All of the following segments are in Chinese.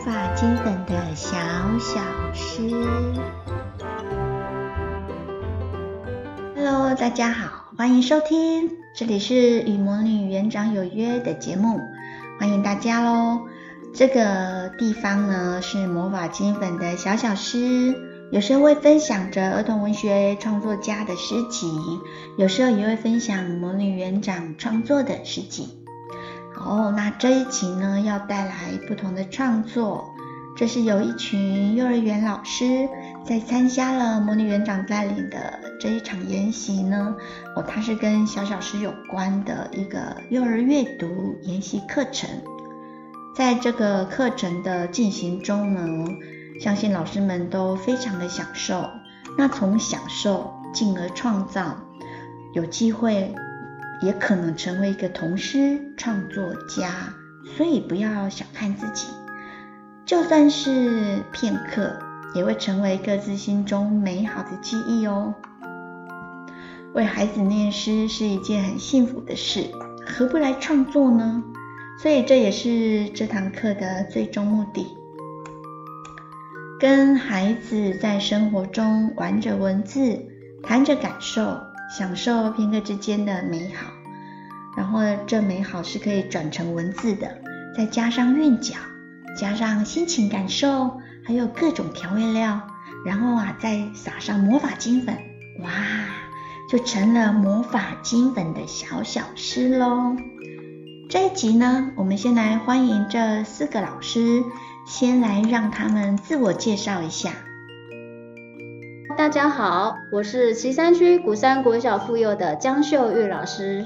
魔法金粉的小小诗。Hello，大家好，欢迎收听，这里是与魔女园长有约的节目，欢迎大家喽。这个地方呢是魔法金粉的小小诗，有时候会分享着儿童文学创作家的诗集，有时候也会分享魔女园长创作的诗集。哦，那这一集呢，要带来不同的创作。这是有一群幼儿园老师在参加了魔女园长带领的这一场研习呢。哦，它是跟小小诗有关的一个幼儿阅读研习课程。在这个课程的进行中呢，相信老师们都非常的享受。那从享受进而创造，有机会。也可能成为一个童诗创作家，所以不要小看自己，就算是片刻，也会成为各自心中美好的记忆哦。为孩子念诗是一件很幸福的事，何不来创作呢？所以这也是这堂课的最终目的，跟孩子在生活中玩着文字，谈着感受。享受片刻之间的美好，然后这美好是可以转成文字的，再加上韵脚，加上心情感受，还有各种调味料，然后啊再撒上魔法金粉，哇，就成了魔法金粉的小小诗喽。这一集呢，我们先来欢迎这四个老师，先来让他们自我介绍一下。大家好，我是岐山区鼓山国小附幼的江秀玉老师。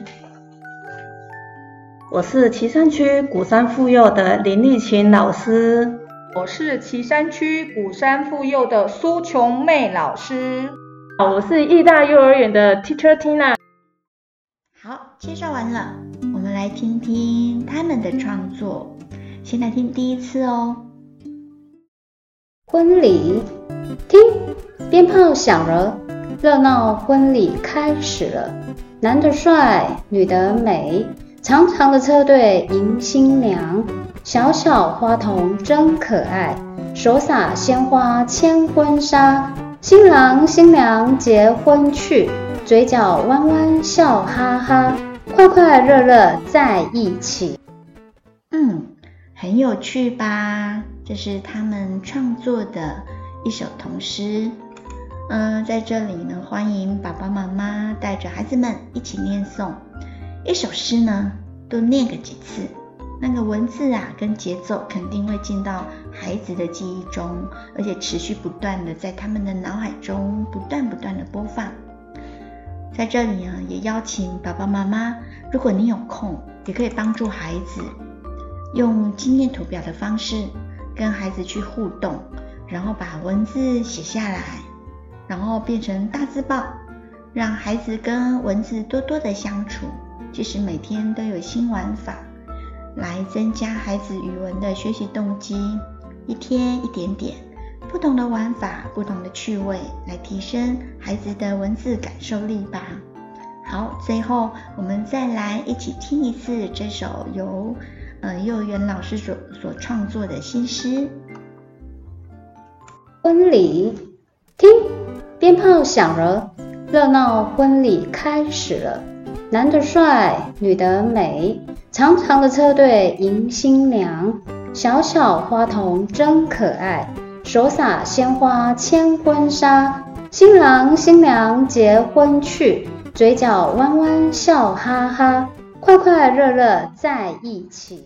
我是岐山区鼓山附幼的林丽琴老师。我是岐山区鼓山附幼的苏琼妹老师。我是义大幼儿园的 Teacher Tina。好，介绍完了，我们来听听他们的创作。先来听第一次哦。婚礼，听。鞭炮响了，热闹婚礼开始了。男的帅，女的美，长长的车队迎新娘。小小花童真可爱，手撒鲜花牵婚纱。新郎新娘结婚去，嘴角弯弯笑哈哈，快快乐乐在一起。嗯，很有趣吧？这是他们创作的一首童诗。嗯，在这里呢，欢迎爸爸妈妈带着孩子们一起念诵一首诗呢，多念个几次，那个文字啊跟节奏肯定会进到孩子的记忆中，而且持续不断的在他们的脑海中不断不断的播放。在这里呢，也邀请爸爸妈妈，如果你有空，也可以帮助孩子用经验图表的方式跟孩子去互动，然后把文字写下来。然后变成大字报，让孩子跟文字多多的相处。其实每天都有新玩法，来增加孩子语文的学习动机。一天一点点，不同的玩法，不同的趣味，来提升孩子的文字感受力吧。好，最后我们再来一起听一次这首由呃幼儿园老师所所创作的新诗《婚礼》，听。鞭炮响了，热闹婚礼开始了。男的帅，女的美，长长的车队迎新娘。小小花童真可爱，手撒鲜花牵婚纱。新郎新娘结婚去，嘴角弯弯笑哈哈，快快乐乐在一起。